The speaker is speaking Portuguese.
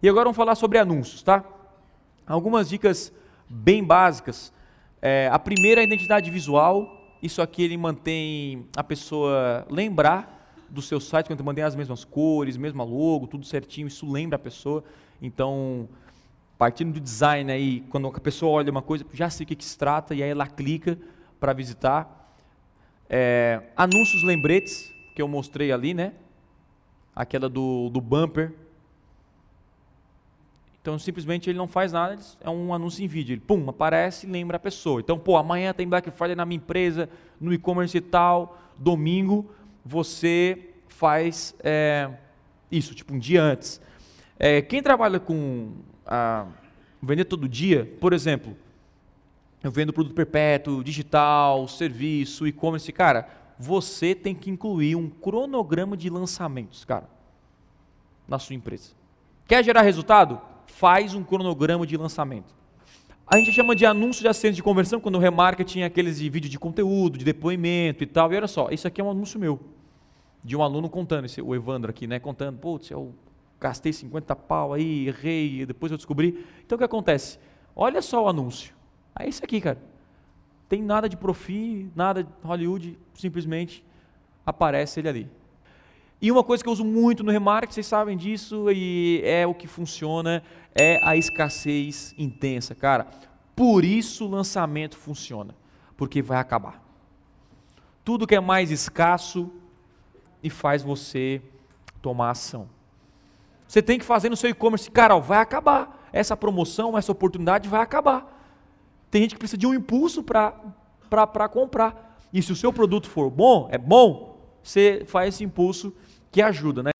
E agora vamos falar sobre anúncios, tá? Algumas dicas bem básicas. É, a primeira é a identidade visual. Isso aqui ele mantém a pessoa lembrar do seu site, quando mantém as mesmas cores, mesma logo, tudo certinho, isso lembra a pessoa. Então, partindo do design aí, quando a pessoa olha uma coisa, já sei o que, que se trata, e aí ela clica para visitar. É, anúncios lembretes, que eu mostrei ali, né? Aquela do, do bumper, então, simplesmente ele não faz nada, é um anúncio em vídeo. Ele, pum, aparece e lembra a pessoa. Então, pô, amanhã tem Black Friday na minha empresa, no e-commerce e tal, domingo, você faz é, isso, tipo um dia antes. É, quem trabalha com a, vender todo dia, por exemplo, eu vendo produto perpétuo, digital, serviço, e-commerce, cara, você tem que incluir um cronograma de lançamentos, cara, na sua empresa. Quer gerar resultado? Faz um cronograma de lançamento. A gente chama de anúncio de assistente de conversão, quando o remarketing é aqueles de vídeo de conteúdo, de depoimento e tal. E olha só, isso aqui é um anúncio meu, de um aluno contando, esse, o Evandro aqui, né? Contando, putz, eu gastei 50 pau aí, errei, depois eu descobri. Então o que acontece? Olha só o anúncio. É isso aqui, cara. Tem nada de profi, nada de Hollywood, simplesmente aparece ele ali. E uma coisa que eu uso muito no remarketing, vocês sabem disso, e é o que funciona, é a escassez intensa, cara. Por isso o lançamento funciona, porque vai acabar. Tudo que é mais escasso e faz você tomar ação. Você tem que fazer no seu e-commerce, cara, vai acabar. Essa promoção, essa oportunidade vai acabar. Tem gente que precisa de um impulso para comprar. E se o seu produto for bom, é bom, você faz esse impulso que ajuda, né?